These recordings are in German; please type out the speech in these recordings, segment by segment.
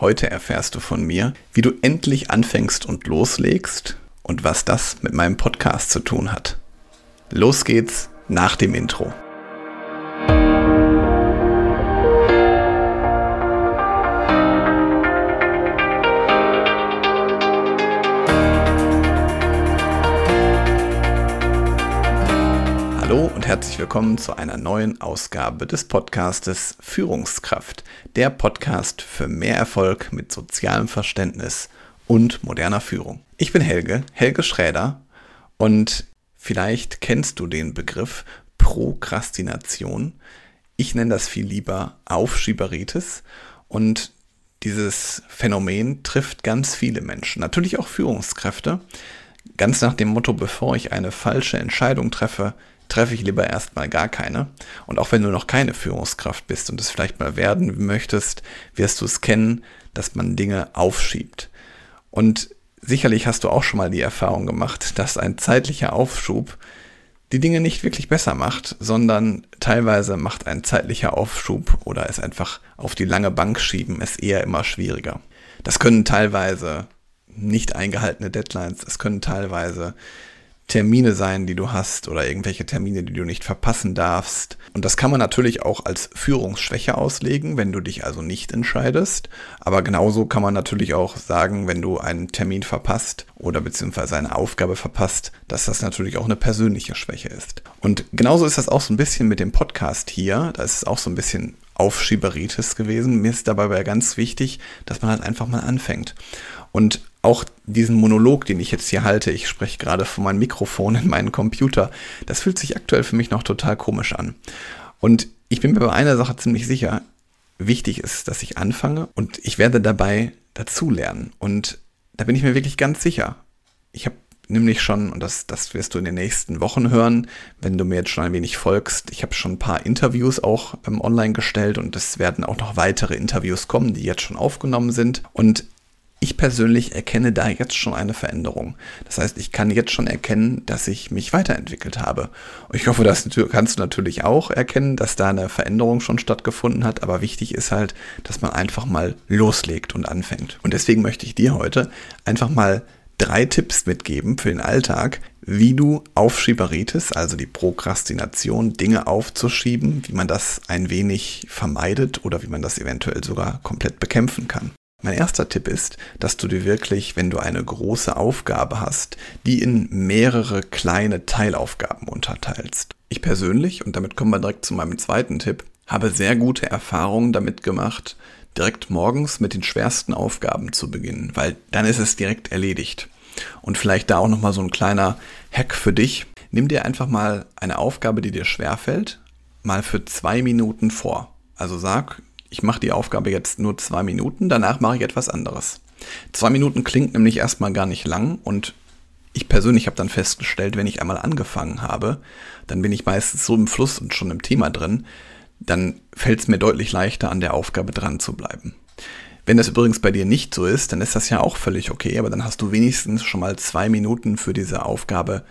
Heute erfährst du von mir, wie du endlich anfängst und loslegst und was das mit meinem Podcast zu tun hat. Los geht's nach dem Intro. Hallo und herzlich willkommen zu einer neuen Ausgabe des Podcastes Führungskraft, der Podcast für mehr Erfolg mit sozialem Verständnis und moderner Führung. Ich bin Helge, Helge Schräder und vielleicht kennst du den Begriff Prokrastination. Ich nenne das viel lieber Aufschieberitis und dieses Phänomen trifft ganz viele Menschen, natürlich auch Führungskräfte. Ganz nach dem Motto, bevor ich eine falsche Entscheidung treffe, treffe ich lieber erstmal gar keine. Und auch wenn du noch keine Führungskraft bist und es vielleicht mal werden möchtest, wirst du es kennen, dass man Dinge aufschiebt. Und sicherlich hast du auch schon mal die Erfahrung gemacht, dass ein zeitlicher Aufschub die Dinge nicht wirklich besser macht, sondern teilweise macht ein zeitlicher Aufschub oder es einfach auf die lange Bank schieben es eher immer schwieriger. Das können teilweise nicht eingehaltene Deadlines, es können teilweise Termine sein, die du hast oder irgendwelche Termine, die du nicht verpassen darfst. Und das kann man natürlich auch als Führungsschwäche auslegen, wenn du dich also nicht entscheidest. Aber genauso kann man natürlich auch sagen, wenn du einen Termin verpasst oder beziehungsweise eine Aufgabe verpasst, dass das natürlich auch eine persönliche Schwäche ist. Und genauso ist das auch so ein bisschen mit dem Podcast hier. Da ist es auch so ein bisschen Aufschieberitis gewesen. Mir ist dabei ganz wichtig, dass man halt einfach mal anfängt. Und auch diesen Monolog, den ich jetzt hier halte, ich spreche gerade von meinem Mikrofon in meinen Computer, das fühlt sich aktuell für mich noch total komisch an. Und ich bin mir bei einer Sache ziemlich sicher, wichtig ist, dass ich anfange und ich werde dabei dazulernen. Und da bin ich mir wirklich ganz sicher. Ich habe nämlich schon, und das, das wirst du in den nächsten Wochen hören, wenn du mir jetzt schon ein wenig folgst, ich habe schon ein paar Interviews auch ähm, online gestellt und es werden auch noch weitere Interviews kommen, die jetzt schon aufgenommen sind. Und ich persönlich erkenne da jetzt schon eine Veränderung. Das heißt, ich kann jetzt schon erkennen, dass ich mich weiterentwickelt habe. Und ich hoffe, das kannst du natürlich auch erkennen, dass da eine Veränderung schon stattgefunden hat. Aber wichtig ist halt, dass man einfach mal loslegt und anfängt. Und deswegen möchte ich dir heute einfach mal drei Tipps mitgeben für den Alltag, wie du Aufschieberitis, also die Prokrastination, Dinge aufzuschieben, wie man das ein wenig vermeidet oder wie man das eventuell sogar komplett bekämpfen kann. Mein erster Tipp ist, dass du dir wirklich, wenn du eine große Aufgabe hast, die in mehrere kleine Teilaufgaben unterteilst. Ich persönlich, und damit kommen wir direkt zu meinem zweiten Tipp, habe sehr gute Erfahrungen damit gemacht, direkt morgens mit den schwersten Aufgaben zu beginnen, weil dann ist es direkt erledigt. Und vielleicht da auch nochmal so ein kleiner Hack für dich. Nimm dir einfach mal eine Aufgabe, die dir schwerfällt, mal für zwei Minuten vor. Also sag, ich mache die Aufgabe jetzt nur zwei Minuten, danach mache ich etwas anderes. Zwei Minuten klingt nämlich erstmal gar nicht lang und ich persönlich habe dann festgestellt, wenn ich einmal angefangen habe, dann bin ich meistens so im Fluss und schon im Thema drin, dann fällt es mir deutlich leichter, an der Aufgabe dran zu bleiben. Wenn das übrigens bei dir nicht so ist, dann ist das ja auch völlig okay, aber dann hast du wenigstens schon mal zwei Minuten für diese Aufgabe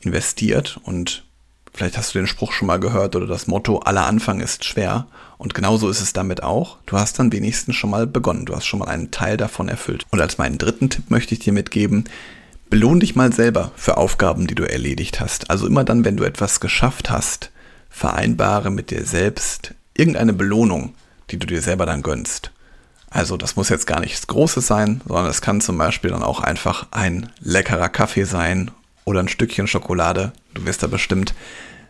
investiert und Vielleicht hast du den Spruch schon mal gehört oder das Motto, aller Anfang ist schwer. Und genauso ist es damit auch. Du hast dann wenigstens schon mal begonnen. Du hast schon mal einen Teil davon erfüllt. Und als meinen dritten Tipp möchte ich dir mitgeben, belohn dich mal selber für Aufgaben, die du erledigt hast. Also immer dann, wenn du etwas geschafft hast, vereinbare mit dir selbst irgendeine Belohnung, die du dir selber dann gönnst. Also das muss jetzt gar nichts Großes sein, sondern es kann zum Beispiel dann auch einfach ein leckerer Kaffee sein oder ein Stückchen Schokolade. Du wirst da bestimmt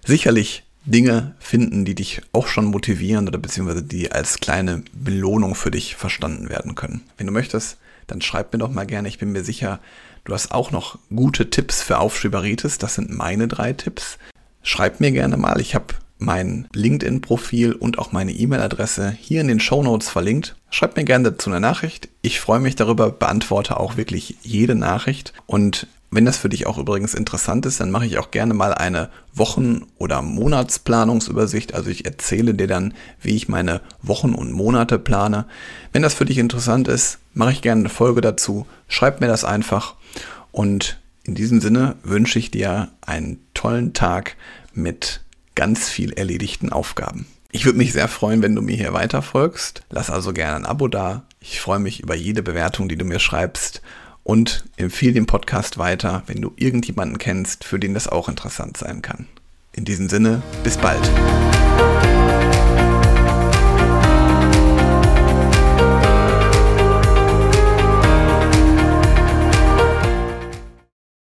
sicherlich Dinge finden, die dich auch schon motivieren oder beziehungsweise die als kleine Belohnung für dich verstanden werden können. Wenn du möchtest, dann schreib mir doch mal gerne. Ich bin mir sicher, du hast auch noch gute Tipps für Aufschieberitis. Das sind meine drei Tipps. Schreib mir gerne mal. Ich habe mein LinkedIn-Profil und auch meine E-Mail-Adresse hier in den Show Notes verlinkt. Schreib mir gerne dazu eine Nachricht. Ich freue mich darüber, beantworte auch wirklich jede Nachricht. Und wenn das für dich auch übrigens interessant ist, dann mache ich auch gerne mal eine Wochen- oder Monatsplanungsübersicht. Also ich erzähle dir dann, wie ich meine Wochen und Monate plane. Wenn das für dich interessant ist, mache ich gerne eine Folge dazu. Schreib mir das einfach. Und in diesem Sinne wünsche ich dir einen tollen Tag mit ganz viel erledigten Aufgaben. Ich würde mich sehr freuen, wenn du mir hier weiter folgst. Lass also gerne ein Abo da, Ich freue mich über jede Bewertung, die du mir schreibst und empfehle den Podcast weiter, wenn du irgendjemanden kennst, für den das auch interessant sein kann. In diesem Sinne, bis bald.